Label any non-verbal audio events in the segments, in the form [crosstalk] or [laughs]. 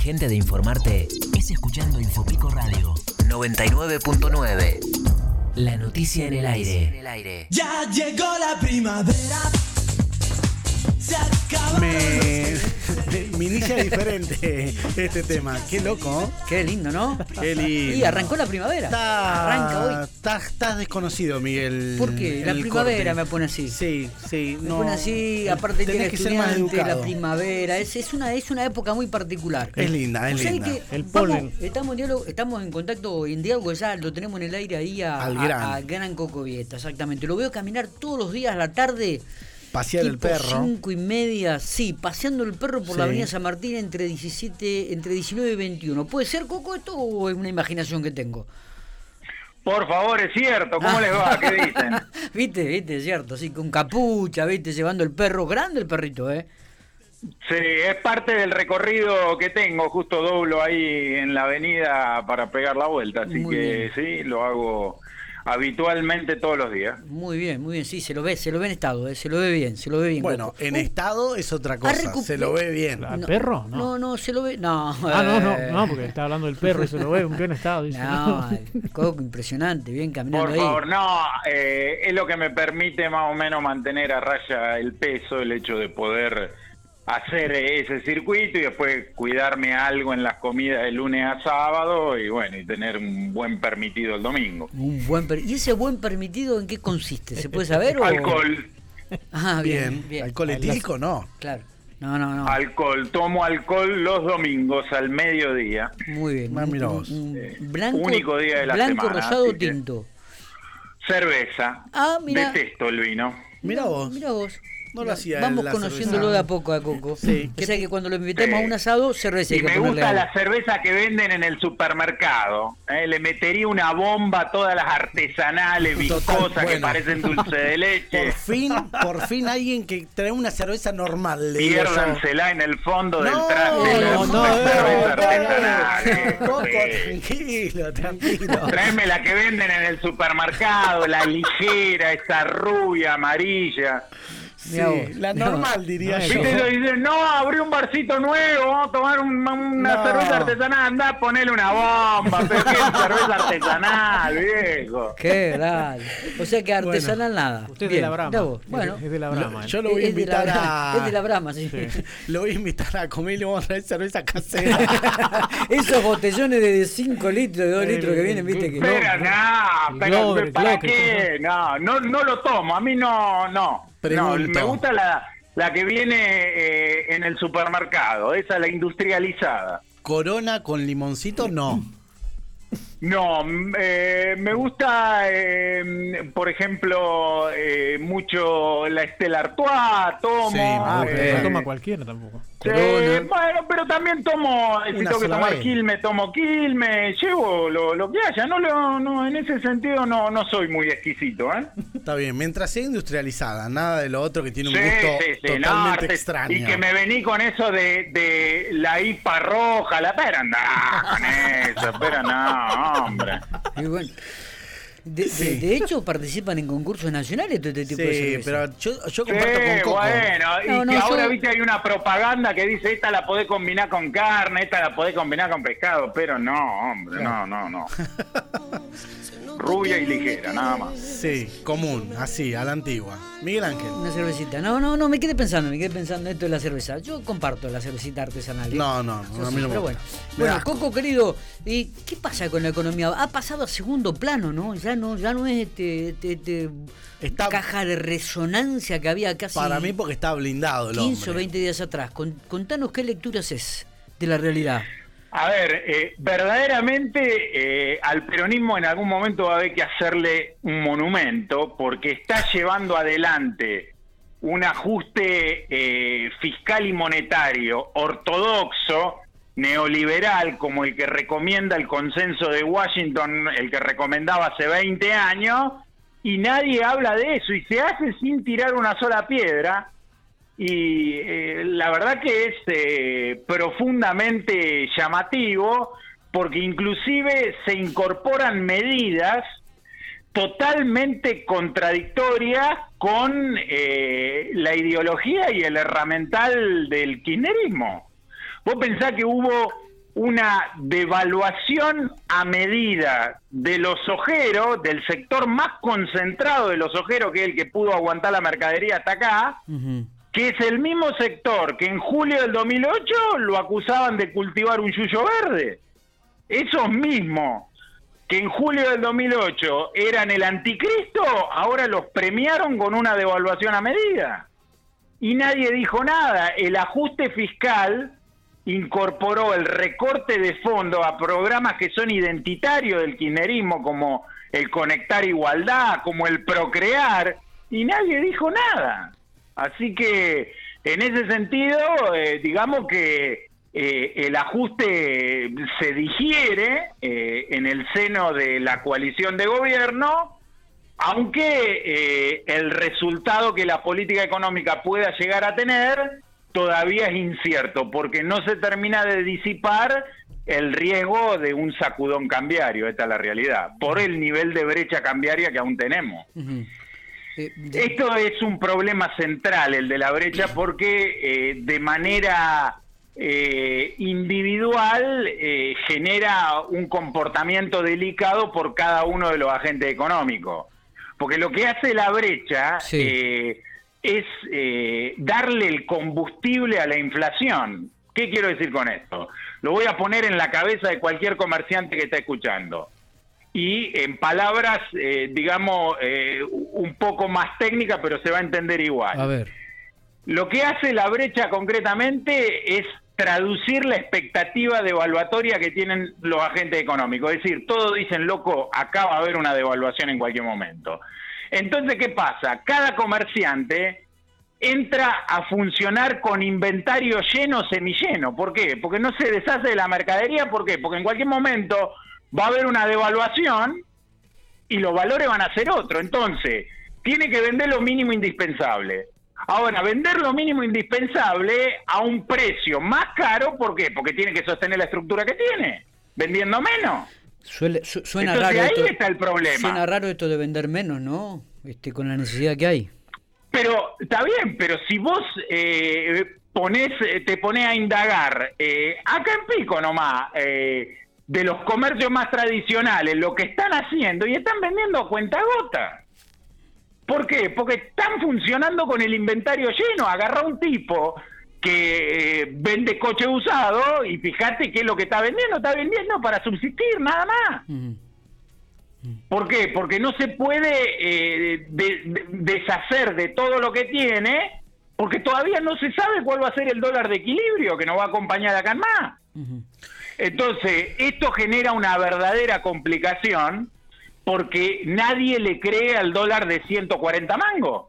inteligente de informarte es escuchando Infopico Radio 99.9. La noticia en el aire. Ya llegó la primavera. Se acabó. Me, [laughs] me inicia diferente [laughs] este tema. Qué loco. Qué lindo, ¿no? Qué lindo. Y arrancó la primavera. Está, Arranca hoy. Estás, desconocido, Miguel. ¿Por qué? La primavera corte. me pone así. Sí, sí. Me no. pone así, aparte tiene que ser más estudiante, la educado. primavera, es, es una es una época muy particular. Es linda, es O sea linda. que El vamos- polen. estamos, en diálogo- estamos en contacto en diálogo, ya lo tenemos en el aire ahí a, Al a- gran. a gran Cocovieta, exactamente. Lo veo caminar todos los días a la tarde. Pasear el perro. cinco y media, sí, paseando el perro por Sí. la avenida San Martín entre 17, entre 19 y 21. ¿Puede ser Coco esto o es una imaginación que tengo? Por favor, es cierto. ¿Cómo les va? ¿Qué [laughs] dicen? viste, viste, es cierto, sí, con capucha, viste, llevando el perro, grande el perrito, ¿eh? Sí, es parte del recorrido que tengo. Justo doblo ahí en la avenida para pegar la vuelta. Así Muy que sí, lo hago habitualmente todos los días. Muy bien, muy bien, sí, se lo ve, se lo ve en estado, ¿eh? se lo ve bien, se lo ve bien. Bueno, en Uh, estado es otra cosa. Se lo ve bien. ¿Al perro? No. No, no, se lo ve, no. Ah, no, no, eh, no, porque está hablando del perro y se lo ve en buen estado. Dice. No, Coco, impresionante, bien caminando Por ahí. favor, no. eh, es lo que me permite más o menos mantener a raya el peso, el hecho de poder hacer ese circuito y después cuidarme algo en las comidas de lunes a sábado y bueno, y tener un buen permitido el domingo. Un buen per- ¿Y ese buen permitido en qué consiste? ¿Se puede saber? o- Alcohol. Ah, bien, Bien. bien. Alcohol etílico, no. Claro. No, no, no. Alcohol, tomo alcohol los domingos al mediodía. Muy bien. Ah, un Eh, blanco, único día de la blanco, semana, rosado, tinto. Cerveza. Ah, mira. Detesto el vino. Mira vos. Mira vos. No lo hacía Vamos la conociéndolo cerveza. de a poco a Coco. Sí. O sea que cuando lo invitemos Sí. a un asado, cerveza Y que me gusta algo. la cerveza que venden en el supermercado. ¿eh? Le metería una bomba a todas las artesanales, Total, viscosas, que parecen dulce de leche. Por fin, por fin alguien que trae una cerveza normal. Piérdansela en el fondo del traste. no, no. Coco, tranquilo, tranquilo. Tráeme la que venden en el supermercado, la ligera, esa rubia, amarilla. Sí, la No. normal diría No, yo. Viste, dicen, no, abrí un barcito nuevo, vamos a tomar un- una No. cerveza artesanal, anda, ponele una bomba, pero qué cerveza artesanal, viejo. Qué dale. O sea que artesanal nada. Usted es Bien, de la Brahma. vos. Es Bueno, es de la Brahma. Lo- él. yo lo voy a es la invitar a. Es de la Brahma, sí. [laughs] Lo voy a invitar a comer y le vamos a traer cerveza casera. [laughs] Esos botellones de 5 litros, de 2 El- litros que vienen, viste que. Pero no, pero ¿para qué? No, no, no lo tomo, a mí no, no. No, Pregunto. me gusta la, la que viene eh, en el supermercado, esa la industrializada. Corona con limoncito, no. [laughs] No, mm, eh, me gusta, eh, por ejemplo, eh, mucho la Estela Artois, tomo. Sí, Ah, pero eh, no toma cualquiera tampoco. Sí, Corona. bueno, pero también tomo, si Una tengo que tomar vez. Quilmes, tomo Quilmes, llevo lo, lo que haya, no, lo- no, en ese sentido no, no soy muy exquisito, ¿eh? Está bien, mientras sea industrializada, nada de lo otro que tiene un Sí, gusto sí, sí, no, totalmente arte- extraño. Y que me vení con eso de, de la IPA roja, la pera, anda con eso, pero no, hombre. Y bueno, de, de- Sí. de hecho, participan en concursos nacionales todo este tipo de Sí, cerveza. pero yo, yo Sí, comparto con Coco. bueno, y No, no, que ahora, yo- viste, hay una propaganda que dice, esta la podés combinar con carne, esta la podés combinar con pescado, pero no, hombre, no, no, no. [laughs] Rubia y ligera, nada más. Sí, común, así, a la antigua. Miguel Ángel. Una cervecita. No, no, no, me quedé pensando, me quedé pensando en esto de la cerveza. Yo comparto la cervecita artesanal. ¿eh? No, no, no, a mí no me pero bueno. Bueno. Coco querido, ¿y qué pasa con la economía? Ha pasado a segundo plano, ¿no? Ya no, ya no es este, este, este Está- caja de resonancia que había casi Para mí porque está blindado el 15 o hombre. 20 días atrás. Con- contanos qué lecturas es de la realidad. A ver, eh, verdaderamente eh, al peronismo en algún momento va a haber que hacerle un monumento porque está llevando adelante un ajuste eh, fiscal y monetario ortodoxo, neoliberal, como el que recomienda el consenso de Washington, el que recomendaba hace 20 años, y nadie habla de eso y se hace sin tirar una sola piedra y eh, la verdad que es eh, profundamente llamativo porque inclusive se incorporan medidas totalmente contradictorias con eh, la ideología y el herramental del kirchnerismo. Vos pensás que hubo una devaluación a medida de los ojeros, del sector más concentrado de los ojeros, que es el que pudo aguantar la mercadería hasta acá. Que es el mismo sector que en julio del 2008 lo acusaban de cultivar un yuyo verde. Esos mismos que en julio del 2008 eran el anticristo, ahora los premiaron con una devaluación a medida. Y nadie dijo nada. El ajuste fiscal incorporó el recorte de fondos a programas que son identitarios del kirchnerismo, como el Conectar Igualdad, como el Procrear, y nadie dijo nada. Así que, en ese sentido, eh, digamos que eh, el ajuste se digiere eh, en el seno de la coalición de gobierno, aunque el resultado que la política económica pueda llegar a tener todavía es incierto, porque no se termina de disipar el riesgo de un sacudón cambiario, esta es la realidad, por el nivel de brecha cambiaria que aún tenemos. Esto es un problema central, el de la brecha, porque eh, de manera eh, individual eh, genera un comportamiento delicado por cada uno de los agentes económicos. Porque lo que hace la brecha Sí. eh, es eh, darle el combustible a la inflación. ¿Qué quiero decir con esto? Lo voy a poner en la cabeza de cualquier comerciante que está escuchando y en palabras, eh, digamos, eh, un poco más técnicas, pero se va a entender igual. a ver. Lo que hace la brecha concretamente es traducir la expectativa devaluatoria que tienen los agentes económicos. Es decir, todos dicen, loco, acá va a haber una devaluación en cualquier momento. Entonces, ¿qué pasa? Cada comerciante entra a funcionar con inventario lleno, semilleno. ¿Por qué? Porque no se deshace de la mercadería. ¿Por qué? Porque en cualquier momento va a haber una devaluación y los valores van a ser otro. Entonces, tiene que vender lo mínimo indispensable. Ahora, vender lo mínimo indispensable a un precio más caro, ¿por qué? Porque tiene que sostener la estructura que tiene, vendiendo menos. Suele- su- suena Entonces, raro ahí esto. está el problema. Suena raro esto de vender menos, ¿no? Este, con la necesidad que hay. Pero está bien, pero si vos eh, ponés, te pones a indagar, eh, acá en Pico nomás, eh, de los comercios más tradicionales, lo que están haciendo y están vendiendo a cuenta gota. ¿Por qué? Porque están funcionando con el inventario lleno. Agarra un tipo que eh, vende coche usado y fíjate qué es lo que está vendiendo. Está vendiendo para subsistir, nada más. ¿Por qué? Porque no se puede eh, de- de- deshacer de todo lo que tiene, porque todavía no se sabe cuál va a ser el dólar de equilibrio que nos va a acompañar acá en más. Entonces, esto genera una verdadera complicación porque nadie le cree al dólar de 140 mangos.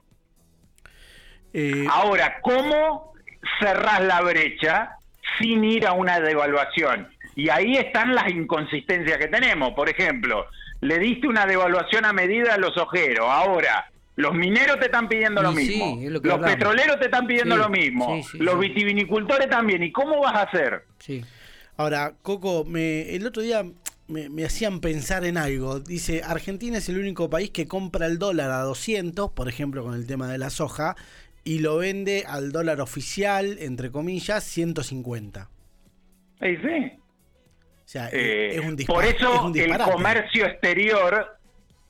Eh, Ahora, ¿cómo cerrás la brecha sin ir a una devaluación? Y ahí están las inconsistencias que tenemos. Por ejemplo, le diste una devaluación a medida a los ojeros. Ahora, los mineros te están pidiendo lo sí, mismo. es lo que los hablamos. petroleros te están pidiendo Sí, lo mismo. sí, los vitivinicultores también. ¿Y cómo vas a hacer? Sí. Ahora, Coco, me, el otro día me, me hacían pensar en algo. Dice, Argentina es el único país que compra el dólar a 200, por ejemplo, con el tema de la soja, y lo vende al dólar oficial, entre comillas, 150. Sí, sí. O sea, Eh, es un por eso es un el comercio exterior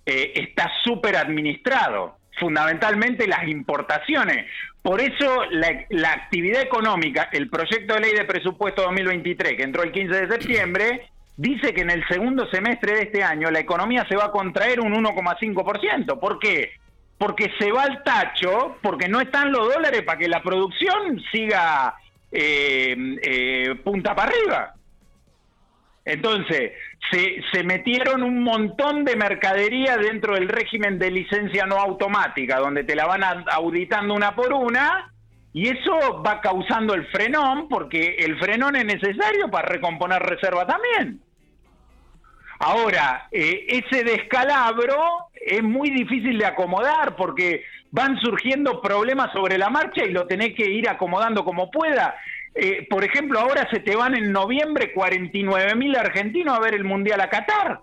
eh, está súper administrado, fundamentalmente las importaciones. Por eso la, actividad económica, el proyecto de ley de presupuesto 2023, que entró el 15 de septiembre, dice que en el segundo semestre de este año la economía se va a contraer un 1,5%. ¿Por qué? Porque se va al tacho, porque no están los dólares para que la producción siga eh, eh, punta para arriba. Entonces, se, se metieron un montón de mercadería dentro del régimen de licencia no automática, donde te la van auditando una por una, y eso va causando el frenón, porque el frenón es necesario para recomponer reserva también. Ahora, eh, ese descalabro es muy difícil de acomodar porque van surgiendo problemas sobre la marcha y lo tenés que ir acomodando como pueda. Eh, por ejemplo, ahora se te van en noviembre 49 mil argentinos a ver el Mundial a Qatar.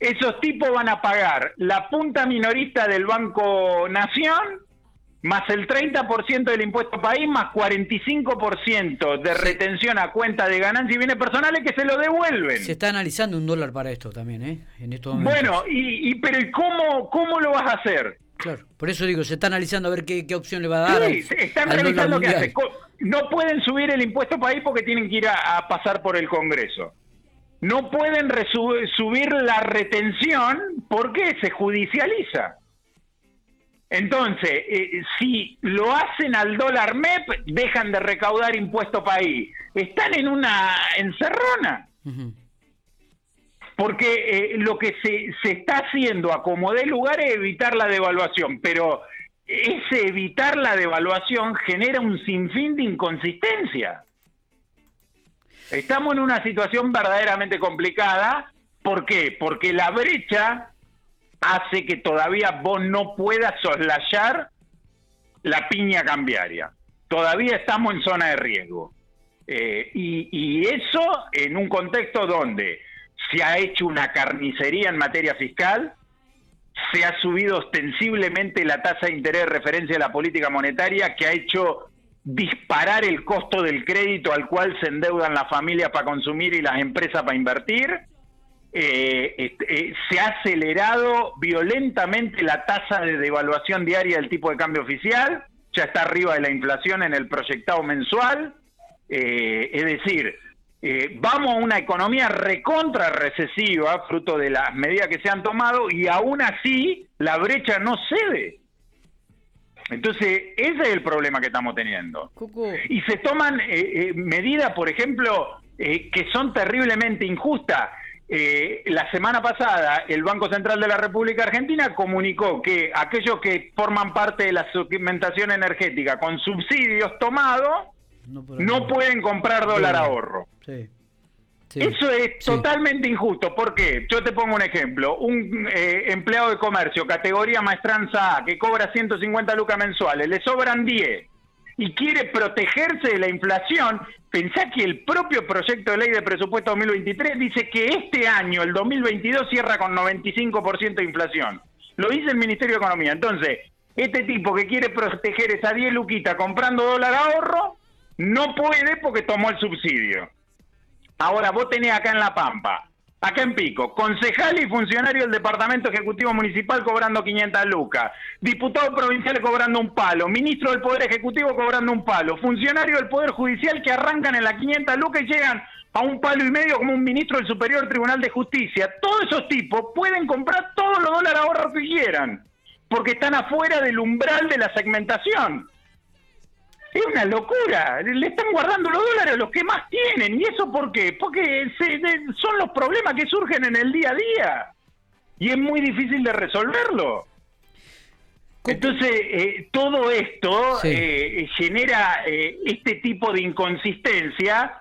Esos tipos van a pagar la punta minorista del Banco Nación más el 30% del impuesto país, más 45% de retención a cuenta de ganancias y bienes personales que se lo devuelven. Se está analizando un dólar para esto también, ¿eh? En estos momentos. Bueno, y, y pero ¿y cómo, cómo lo vas a hacer? Claro, por eso digo, se está analizando a ver qué, qué opción le va a dar. Sí, al- están al revisando qué hace. No pueden subir el impuesto país porque tienen que ir a, a pasar por el Congreso. No pueden subir la retención porque se judicializa. Entonces, eh, si lo hacen al dólar MEP, dejan de recaudar impuesto país. Están en una encerrona. Porque eh, lo que se, se está haciendo a como dé lugar es evitar la devaluación, pero ese evitar la devaluación genera un sinfín de inconsistencia. Estamos en una situación verdaderamente complicada. ¿Por qué? Porque la brecha hace que todavía vos no puedas soslayar la piña cambiaria. Todavía estamos en zona de riesgo. Eh, y, y eso en un contexto donde se ha hecho una carnicería en materia fiscal, se ha subido ostensiblemente la tasa de interés de referencia de la política monetaria que ha hecho disparar el costo del crédito al cual se endeudan las familias para consumir y las empresas para invertir. Eh, este, eh, se ha acelerado violentamente la tasa de devaluación diaria del tipo de cambio oficial, ya está arriba de la inflación en el proyectado mensual. Eh, es decir, eh, vamos a una economía recontra recesiva, fruto de las medidas que se han tomado, y aún así la brecha no cede. Entonces, ese es el problema que estamos teniendo. Y se toman eh, eh, medidas, por ejemplo, eh, que son terriblemente injustas. Eh, la semana pasada, el Banco Central de la República Argentina comunicó que aquellos que forman parte de la segmentación energética con subsidios tomados no, pueden comprar dólar Dólar. ahorro. Sí. Sí. Eso es Sí. totalmente injusto. ¿Por qué? Yo te pongo un ejemplo. Un eh, empleado de comercio, categoría maestranza A, que cobra 150 lucas mensuales, le sobran 10 y quiere protegerse de la inflación. Pensá que el propio proyecto de ley de presupuesto 2023 dice que este año, el 2022, cierra con 95% de inflación. Lo dice el Ministerio de Economía. Entonces, este tipo que quiere proteger esa 10 luquitas comprando dólar ahorro, no puede porque tomó el subsidio. Ahora, vos tenés acá en La Pampa, acá en Pico, concejal y funcionario del Departamento Ejecutivo Municipal cobrando 500 lucas, diputado provincial cobrando un palo, ministro del Poder Ejecutivo cobrando un palo, funcionario del Poder Judicial que arrancan en las 500 lucas y llegan a un palo y medio como un ministro del Superior Tribunal de Justicia. Todos esos tipos pueden comprar todos los dólares ahorros que quieran, porque están afuera del umbral de la segmentación. Es una locura. Le están guardando los dólares a los que más tienen. ¿Y eso por qué? Porque se- de- son los problemas que surgen en el día a día. Y es muy difícil de resolverlo. Entonces, eh, todo esto Sí. eh, genera eh, este tipo de inconsistencia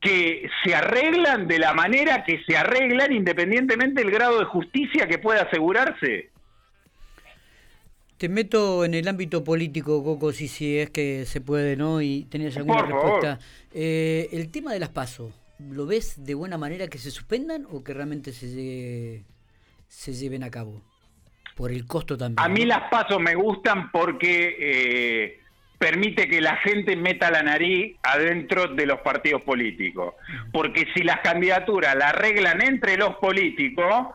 que se arreglan de la manera que se arreglan independientemente del grado de justicia que pueda asegurarse. Te meto en el ámbito político, Coco, si, si es que se puede, ¿no? Y tenías alguna Por respuesta. Eh, el tema de las pasos, ¿lo ves de buena manera que se suspendan o que realmente se, llegue- se lleven a cabo? Por el costo también. A mí ¿no? las pasos me gustan porque eh, permite que la gente meta la nariz adentro de los partidos políticos. Porque si las candidaturas las arreglan entre los políticos,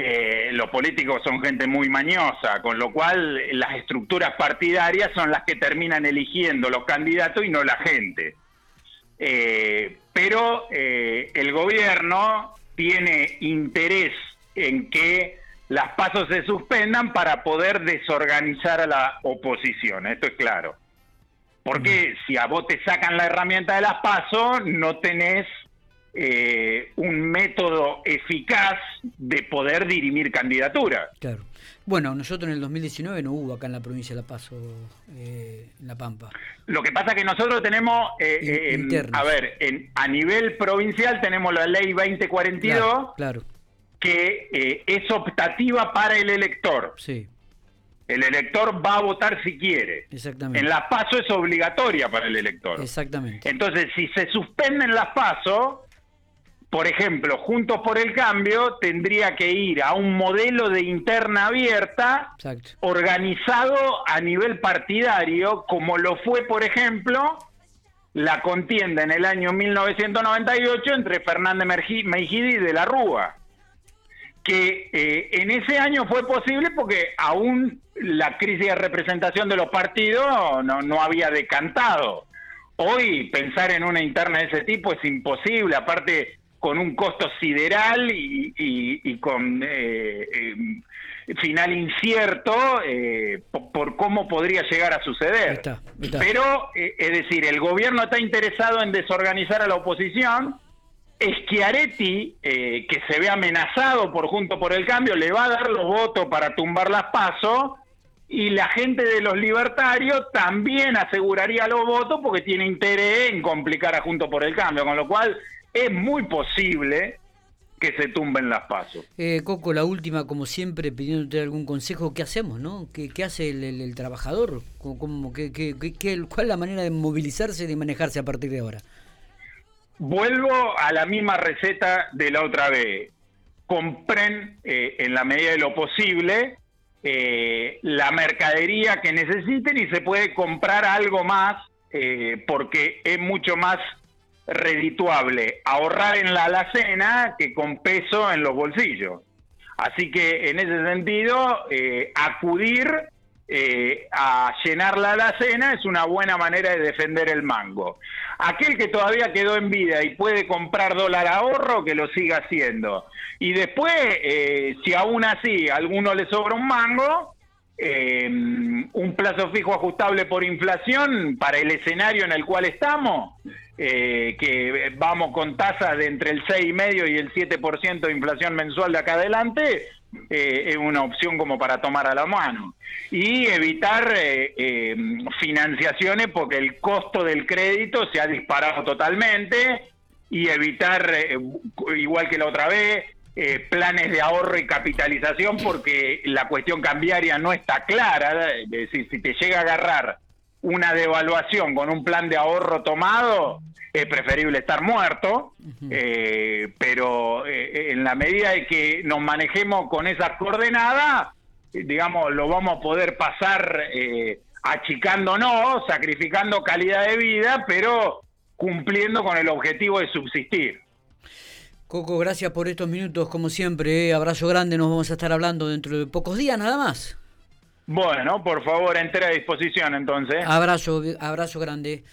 eh, los políticos son gente muy mañosa, con lo cual las estructuras partidarias son las que terminan eligiendo los candidatos y no la gente. Eh, pero eh, el gobierno tiene interés en que las pasos se suspendan para poder desorganizar a la oposición, esto es claro. Porque si a vos te sacan la herramienta de las pasos, no tenés eh, un método eficaz de poder dirimir candidaturas. Claro. Bueno, nosotros en el 2019 no hubo acá en la provincia de La Paso, eh, en La Pampa. Lo que pasa que nosotros tenemos, eh, In- eh, a ver, en, a nivel provincial tenemos la ley 2042 Claro, claro, que eh, es optativa para el elector. sí, El elector va a votar si quiere. exactamente. En la PASO es obligatoria para el elector. Exactamente. Entonces, si se suspenden las PASO, por ejemplo, Juntos por el Cambio tendría que ir a un modelo de interna abierta Exacto. organizado a nivel partidario, como lo fue, por ejemplo, la contienda en el año 1998 entre Fernández Meijide y De la Rúa, que eh, en ese año fue posible porque aún la crisis de representación de los partidos no, no había decantado. Hoy pensar en una interna de ese tipo es imposible, aparte con un costo sideral y, y- y con eh, eh, final incierto eh, po- por, cómo podría llegar a suceder. Ahí está, ahí está. Pero, eh, es decir, el gobierno está interesado en desorganizar a la oposición. Schiaretti, eh, que se ve amenazado por Junto por el Cambio, le va a dar los votos para tumbar las pasos y la gente de los libertarios también aseguraría los votos porque tiene interés en complicar a Junto por el Cambio, con lo cual es muy posible que se tumben las pasos. Eh, Coco, la última, como siempre, pidiéndote algún consejo, ¿qué hacemos, no? ¿Qué, qué hace el, el- el trabajador? ¿Cómo, cómo- qué- qué- qué- qué- ¿Cuál es la manera de movilizarse y de manejarse a partir de ahora? Vuelvo a la misma receta de la otra vez. Compren eh, en la medida de lo posible eh, la mercadería que necesiten y se puede comprar algo más eh, porque es mucho más redituable ahorrar en la alacena que con peso en los bolsillos. Así que en ese sentido, eh, acudir eh, a llenar la alacena es una buena manera de defender el mango. Aquel que todavía quedó en vida y puede comprar dólar ahorro, que lo siga haciendo. Y después, eh, si aún así a alguno le sobra un mango, eh, un plazo fijo ajustable por inflación para el escenario en el cual estamos, eh, que vamos con tasas de entre el 6,5 y el 7% de inflación mensual de acá adelante, eh, es una opción como para tomar a la mano. Y evitar eh, eh, financiaciones porque el costo del crédito se ha disparado totalmente y evitar, eh, igual que la otra vez, planes de ahorro y capitalización porque la cuestión cambiaria no está clara. Es decir, si te llega a agarrar una devaluación con un plan de ahorro tomado, es preferible estar muerto, eh, pero eh, en la medida de que nos manejemos con esas coordenadas, digamos, lo vamos a poder pasar eh, achicándonos, sacrificando calidad de vida, pero cumpliendo con el objetivo de subsistir. Coco, gracias por estos minutos, como siempre. eh. Abrazo grande, nos vamos a estar hablando dentro de pocos días nada más. Bueno, por favor, entera disposición entonces. Abrazo, abrazo grande.